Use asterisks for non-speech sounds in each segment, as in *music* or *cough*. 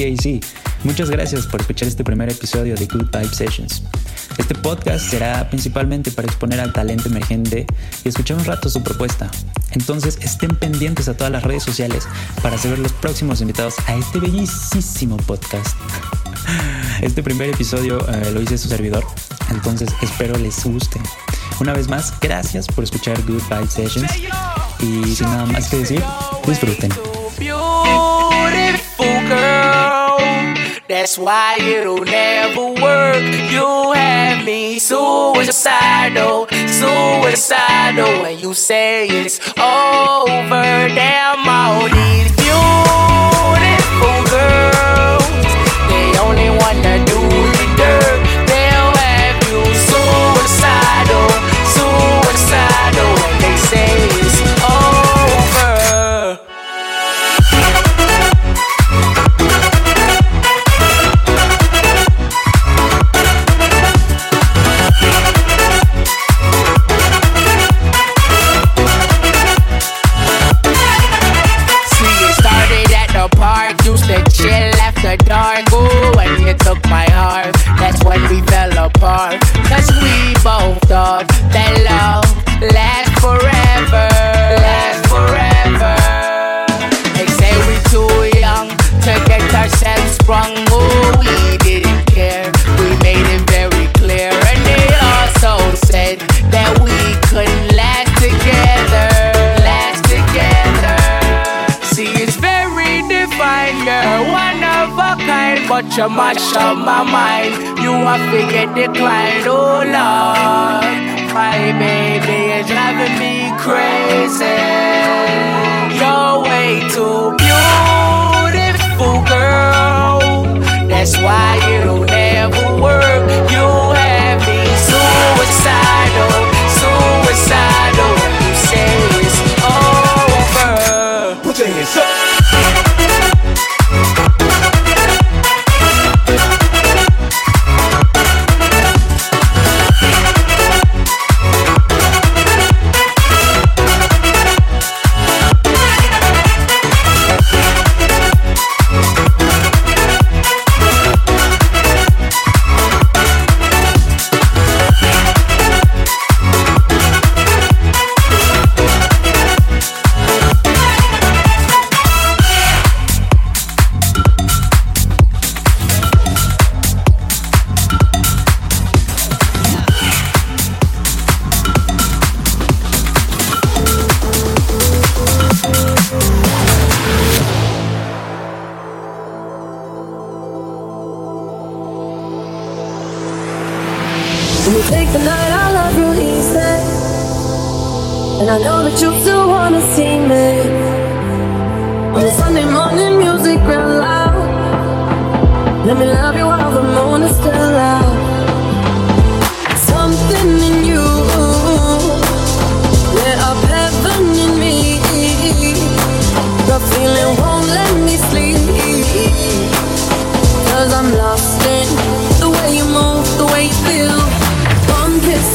Jay-Z. Muchas gracias por escuchar este primer episodio de Good Sessions. Este podcast será principalmente para exponer al talento emergente y escuchar un rato su propuesta. Entonces estén pendientes a todas las redes sociales para saber los próximos invitados a este bellísimo podcast. *laughs* Este primer episodio eh, lo hice su servidor, entonces espero les guste. Una vez más, gracias por escuchar Good Sessions y sin nada más que decir, disfruten. That's why it'll never work. You have me suicidal, suicidal. When you say it's over, damn all these beautiful girls. They only wanna do the dirt. Kind, but you mash up my mind. You have to get declined, oh Lord. My baby is driving me crazy. You're way too beautiful, girl. That's why it'll never the night, I love you, he said. And I know that you still wanna see me. On the Sunday morning, music real loud. Let me love you while the moon is still out. Something in you, lit up heaven in me. The feeling won't let me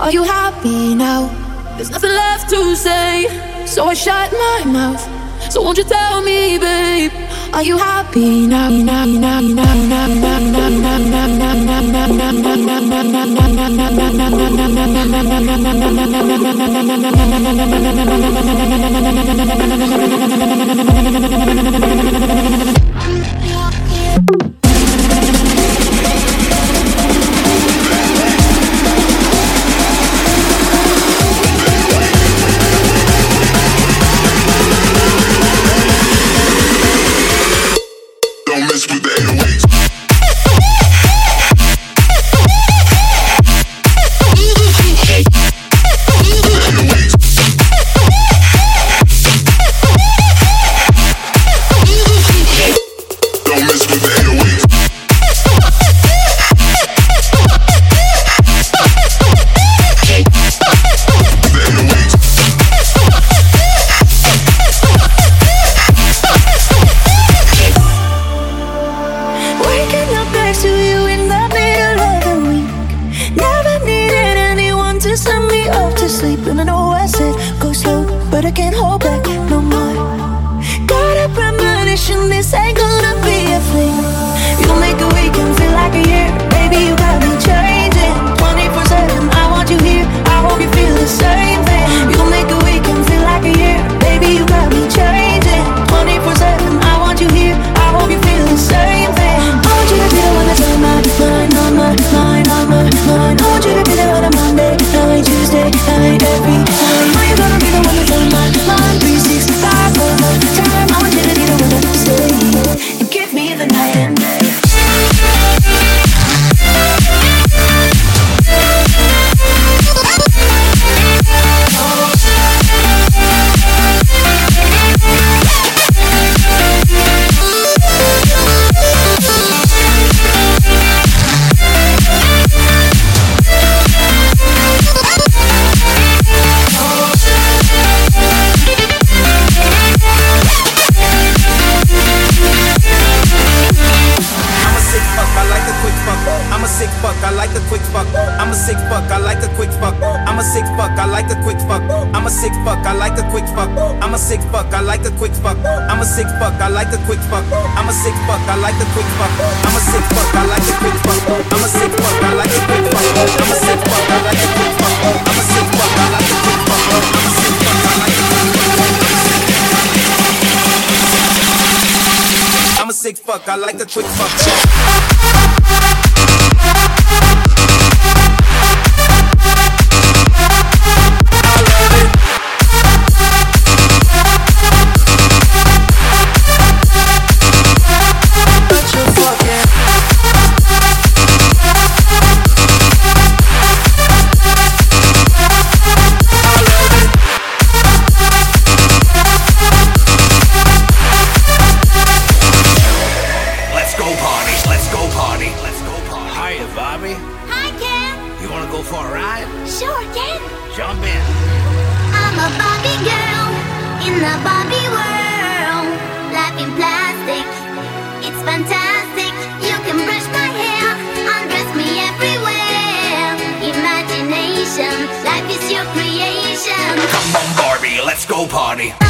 Are you happy now? There's nothing left to say, so I shut my mouth. So won't you tell me, babe? Are you happy now? I said go slow but i can't hold the quick fuck. Thank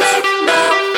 music now.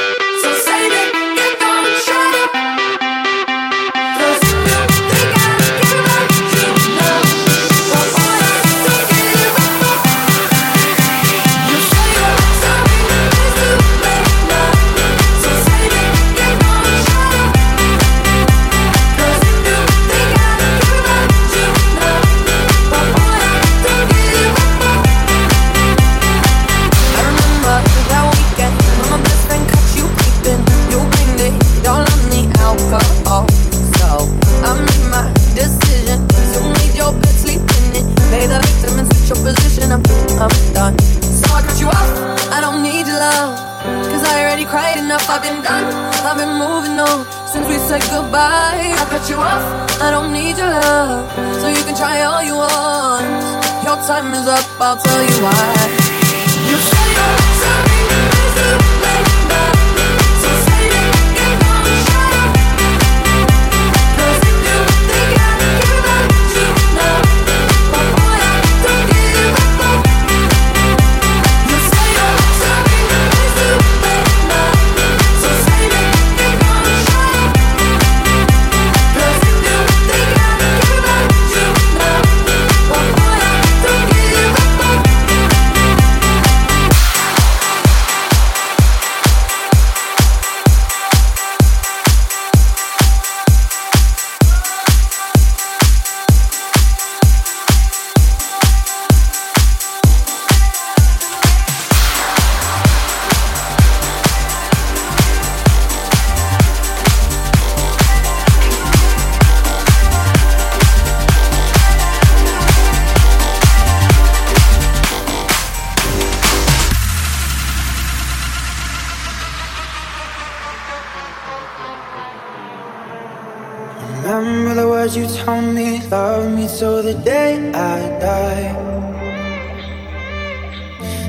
words you told me love me till the day I die.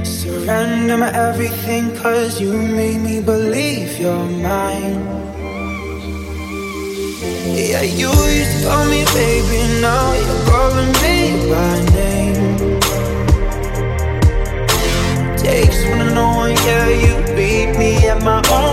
Surrender my everything, cause you made me believe you're mine. Yeah, you used to call me baby, now you're calling me by name. Takes one to know, one, yeah, you beat me at my own.